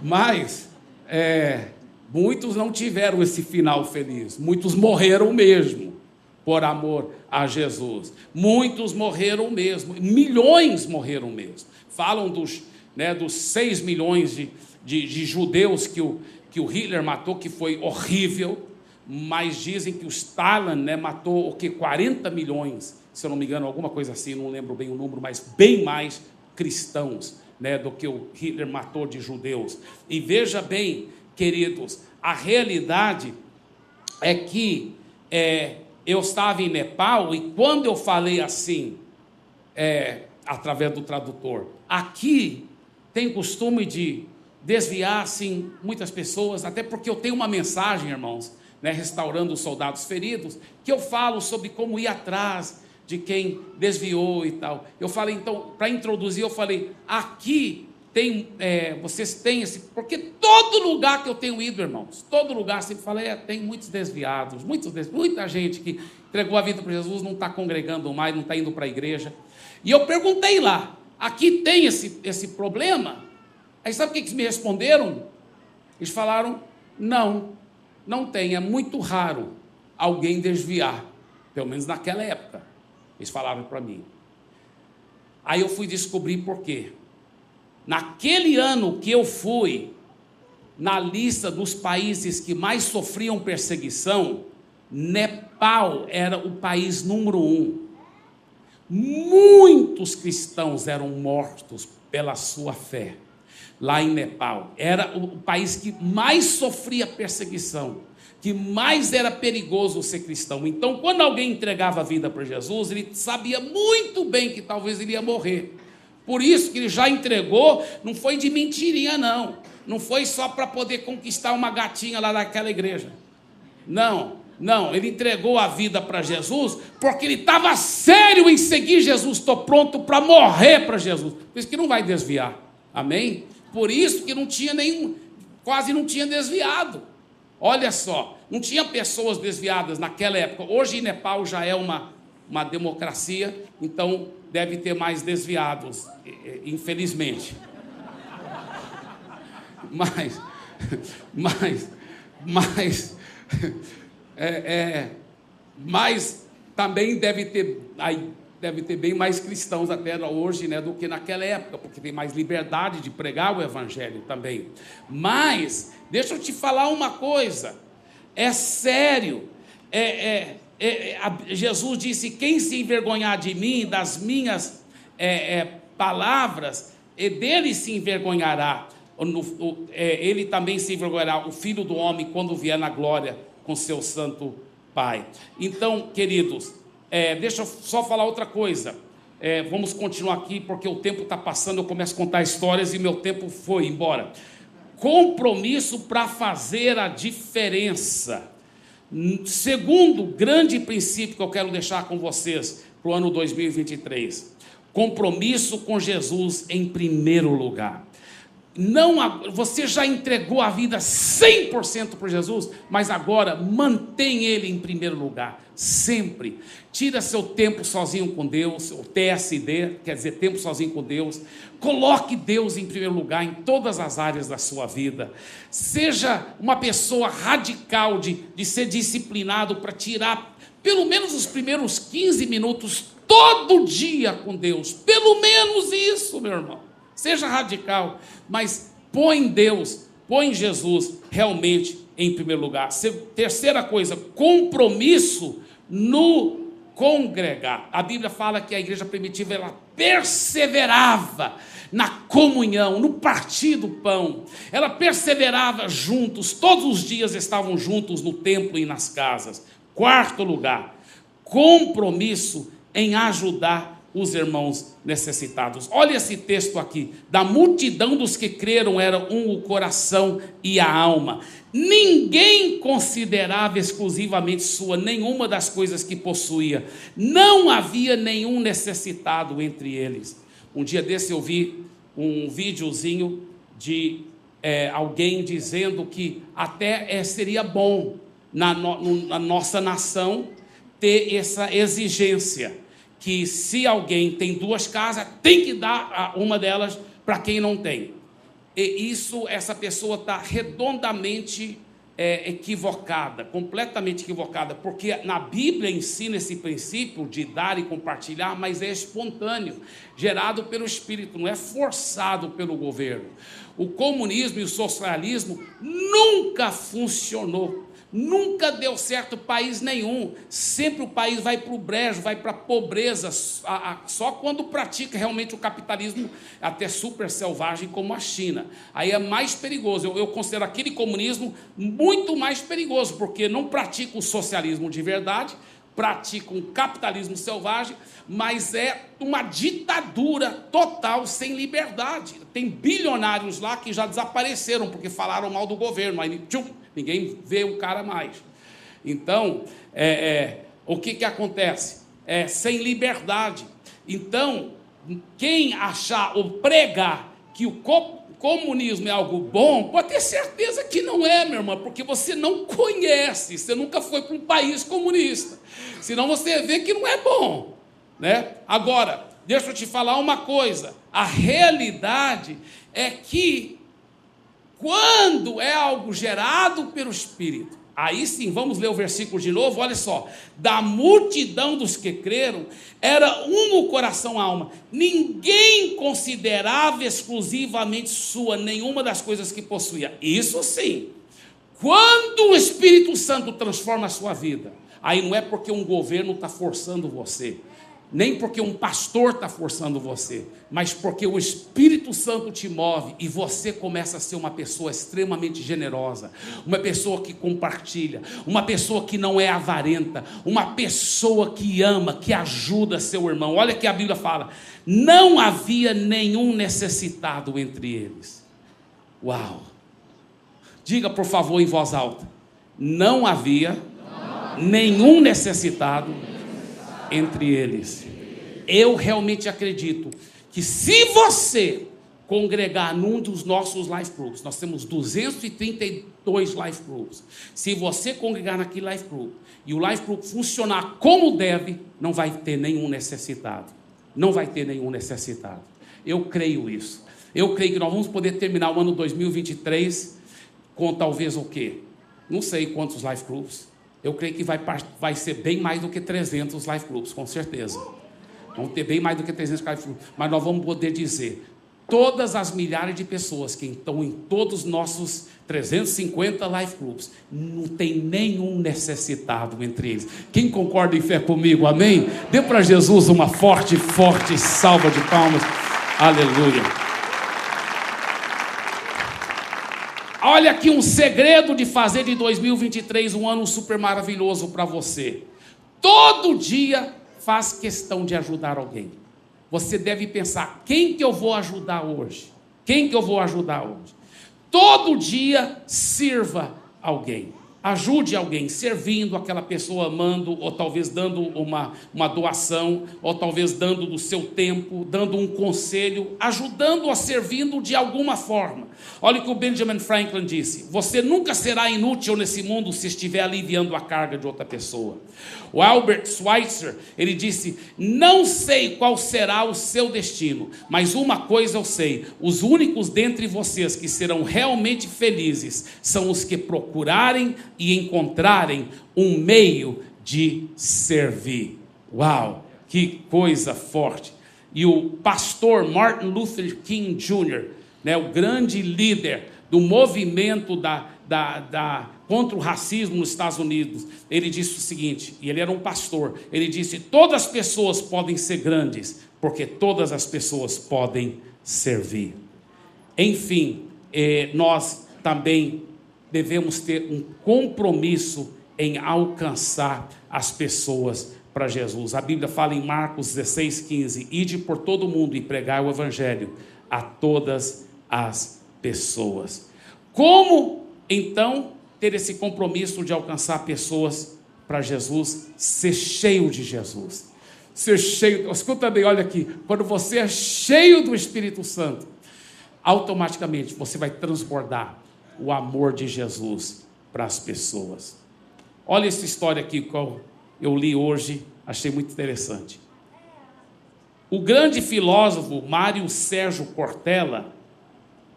Mas, é, muitos não tiveram esse final feliz, muitos morreram mesmo por amor a Jesus. Muitos morreram mesmo, milhões morreram mesmo. Falam dos, né, dos 6 milhões de, de, de judeus que o, que o Hitler matou, que foi horrível, mas dizem que o Stalin né, matou o que 40 milhões, se eu não me engano, alguma coisa assim, não lembro bem o número, mas bem mais cristãos né, do que o Hitler matou de judeus. E veja bem, queridos, a realidade é que é, eu estava em Nepal e quando eu falei assim, é, através do tradutor, aqui tem costume de desviar assim muitas pessoas, até porque eu tenho uma mensagem, irmãos, né, restaurando os soldados feridos, que eu falo sobre como ir atrás de quem desviou e tal. Eu falei, então, para introduzir, eu falei, aqui tem, é, vocês têm esse, porque todo lugar que eu tenho ido, irmãos, todo lugar, sempre falei, é, tem muitos desviados, muitos, muita gente que entregou a vida para Jesus, não está congregando mais, não está indo para a igreja. E eu perguntei lá, aqui tem esse, esse problema? Aí sabe o que eles me responderam? Eles falaram: não, não tem, é muito raro alguém desviar, pelo menos naquela época. Eles falaram para mim. Aí eu fui descobrir por quê. Naquele ano que eu fui na lista dos países que mais sofriam perseguição, Nepal era o país número um. Muitos cristãos eram mortos pela sua fé lá em Nepal. Era o país que mais sofria perseguição, que mais era perigoso ser cristão. Então, quando alguém entregava a vida para Jesus, ele sabia muito bem que talvez ele ia morrer. Por isso que ele já entregou, não foi de mentirinha, não. Não foi só para poder conquistar uma gatinha lá daquela igreja. Não, não, ele entregou a vida para Jesus porque ele estava sério em seguir Jesus. Estou pronto para morrer para Jesus. Por isso que não vai desviar. Amém? Por isso que não tinha nenhum, quase não tinha desviado. Olha só, não tinha pessoas desviadas naquela época. Hoje Nepal já é uma, uma democracia, então deve ter mais desviados, infelizmente. Mas, mas, mas, é, é, mas também deve ter aí deve ter bem mais cristãos até hoje né, do que naquela época, porque tem mais liberdade de pregar o evangelho também. Mas, deixa eu te falar uma coisa, é sério, é, é, é, Jesus disse: quem se envergonhar de mim, das minhas é, é, palavras, dele se envergonhará. É, ele também se envergonhará, o filho do homem, quando vier na glória com seu santo Pai. Então, queridos, é, deixa eu só falar outra coisa. É, vamos continuar aqui, porque o tempo está passando, eu começo a contar histórias e meu tempo foi embora. Compromisso para fazer a diferença. Segundo grande princípio que eu quero deixar com vocês para o ano 2023: compromisso com Jesus em primeiro lugar. Não você já entregou a vida 100% para Jesus, mas agora mantém ele em primeiro lugar, sempre. Tira seu tempo sozinho com Deus, o TSD, quer dizer, tempo sozinho com Deus. Coloque Deus em primeiro lugar em todas as áreas da sua vida. Seja uma pessoa radical de, de ser disciplinado para tirar pelo menos os primeiros 15 minutos todo dia com Deus. Pelo menos isso, meu irmão. Seja radical, mas põe Deus, põe Jesus realmente em primeiro lugar. Terceira coisa, compromisso no congregar. A Bíblia fala que a igreja primitiva ela perseverava na comunhão, no partir do pão. Ela perseverava juntos, todos os dias estavam juntos no templo e nas casas. Quarto lugar, compromisso em ajudar os irmãos necessitados. Olha esse texto aqui. Da multidão dos que creram era um o coração e a alma. Ninguém considerava exclusivamente sua nenhuma das coisas que possuía. Não havia nenhum necessitado entre eles. Um dia desse eu vi um videozinho de é, alguém dizendo que até é, seria bom na, no, na nossa nação ter essa exigência que se alguém tem duas casas, tem que dar uma delas para quem não tem. E isso, essa pessoa está redondamente é, equivocada, completamente equivocada, porque na Bíblia ensina esse princípio de dar e compartilhar, mas é espontâneo, gerado pelo Espírito, não é forçado pelo governo. O comunismo e o socialismo nunca funcionou. Nunca deu certo país nenhum. Sempre o país vai para o brejo, vai para a pobreza, só quando pratica realmente o capitalismo até super selvagem como a China. Aí é mais perigoso. Eu, eu considero aquele comunismo muito mais perigoso, porque não pratica o socialismo de verdade, pratica um capitalismo selvagem, mas é uma ditadura total, sem liberdade. Tem bilionários lá que já desapareceram porque falaram mal do governo. Aí, tchum, Ninguém vê o cara mais. Então, é, é, o que, que acontece? É sem liberdade. Então, quem achar ou pregar que o comunismo é algo bom, pode ter certeza que não é, meu irmão, porque você não conhece, você nunca foi para um país comunista. Senão você vê que não é bom. Né? Agora, deixa eu te falar uma coisa: a realidade é que quando é algo gerado pelo Espírito, aí sim, vamos ler o versículo de novo, olha só. Da multidão dos que creram, era um o coração alma. Ninguém considerava exclusivamente sua nenhuma das coisas que possuía. Isso sim. Quando o Espírito Santo transforma a sua vida, aí não é porque um governo está forçando você nem porque um pastor está forçando você, mas porque o Espírito Santo te move e você começa a ser uma pessoa extremamente generosa, uma pessoa que compartilha, uma pessoa que não é avarenta, uma pessoa que ama, que ajuda seu irmão. Olha que a Bíblia fala: não havia nenhum necessitado entre eles. Uau! Diga por favor em voz alta: não havia nenhum necessitado entre eles. Eu realmente acredito que se você congregar num dos nossos life groups, nós temos 232 life groups. Se você congregar naquele life group e o life group funcionar como deve, não vai ter nenhum necessitado. Não vai ter nenhum necessitado. Eu creio isso. Eu creio que nós vamos poder terminar o ano 2023 com talvez o quê? Não sei quantos life groups, eu creio que vai, vai ser bem mais do que 300 life groups, com certeza. Vamos ter bem mais do que 300 life groups. Mas nós vamos poder dizer, todas as milhares de pessoas que estão em todos os nossos 350 life groups, não tem nenhum necessitado entre eles. Quem concorda em fé comigo, amém? Dê para Jesus uma forte, forte salva de palmas. Aleluia. Olha aqui um segredo de fazer de 2023 um ano super maravilhoso para você. Todo dia faz questão de ajudar alguém. Você deve pensar: quem que eu vou ajudar hoje? Quem que eu vou ajudar hoje? Todo dia sirva alguém. Ajude alguém, servindo aquela pessoa, amando, ou talvez dando uma, uma doação, ou talvez dando do seu tempo, dando um conselho, ajudando-a, servindo de alguma forma. Olha o que o Benjamin Franklin disse: Você nunca será inútil nesse mundo se estiver aliviando a carga de outra pessoa. O Albert Schweitzer, ele disse: Não sei qual será o seu destino, mas uma coisa eu sei: os únicos dentre vocês que serão realmente felizes são os que procurarem e encontrarem um meio de servir. Uau, que coisa forte! E o pastor Martin Luther King Jr., né, o grande líder do movimento da, da, da, contra o racismo nos Estados Unidos, ele disse o seguinte, e ele era um pastor, ele disse: todas as pessoas podem ser grandes, porque todas as pessoas podem servir. Enfim, eh, nós também devemos ter um compromisso em alcançar as pessoas para Jesus. A Bíblia fala em Marcos 16, 15: Ide por todo mundo e pregai o Evangelho a todas as pessoas. Como então ter esse compromisso de alcançar pessoas para Jesus? Ser cheio de Jesus. Ser cheio, escuta bem, olha aqui, quando você é cheio do Espírito Santo, automaticamente você vai transbordar o amor de Jesus para as pessoas. Olha essa história aqui que eu li hoje, achei muito interessante. O grande filósofo Mário Sérgio Cortella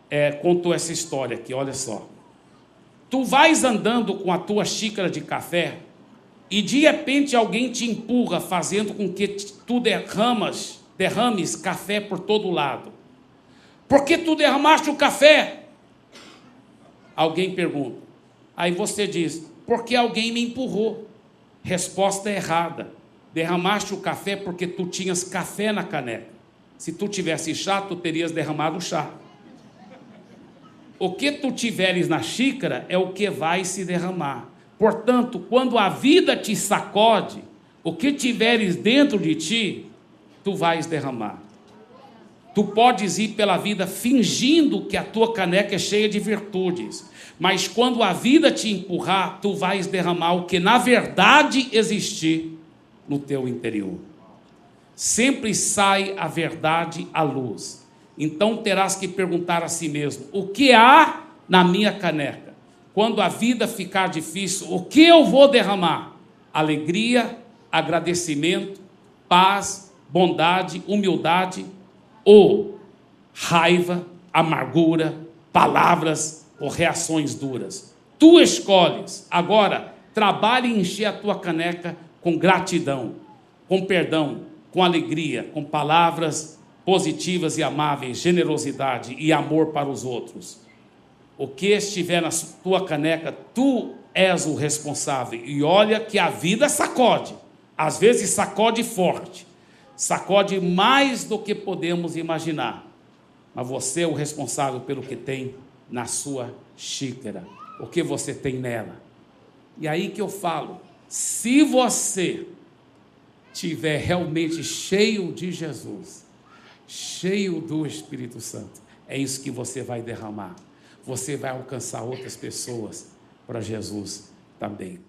é, contou essa história aqui, olha só. Tu vais andando com a tua xícara de café e de repente alguém te empurra, fazendo com que tu derramas, derrames café por todo lado. Por que tu derramaste o café? Alguém pergunta. Aí você diz: porque alguém me empurrou. Resposta errada. Derramaste o café porque tu tinhas café na caneca. Se tu tivesse chá, tu terias derramado chá. O que tu tiveres na xícara é o que vai se derramar. Portanto, quando a vida te sacode, o que tiveres dentro de ti, tu vais derramar. Tu podes ir pela vida fingindo que a tua caneca é cheia de virtudes, mas quando a vida te empurrar, tu vais derramar o que na verdade existir no teu interior. Sempre sai a verdade à luz. Então terás que perguntar a si mesmo: o que há na minha caneca? Quando a vida ficar difícil, o que eu vou derramar? Alegria, agradecimento, paz, bondade, humildade ou raiva, amargura, palavras ou reações duras. Tu escolhes. Agora, trabalhe em encher a tua caneca com gratidão, com perdão, com alegria, com palavras positivas e amáveis, generosidade e amor para os outros. O que estiver na tua caneca, tu és o responsável. E olha que a vida sacode. Às vezes sacode forte sacode mais do que podemos imaginar. Mas você é o responsável pelo que tem na sua xícara, o que você tem nela. E aí que eu falo, se você tiver realmente cheio de Jesus, cheio do Espírito Santo, é isso que você vai derramar. Você vai alcançar outras pessoas para Jesus também.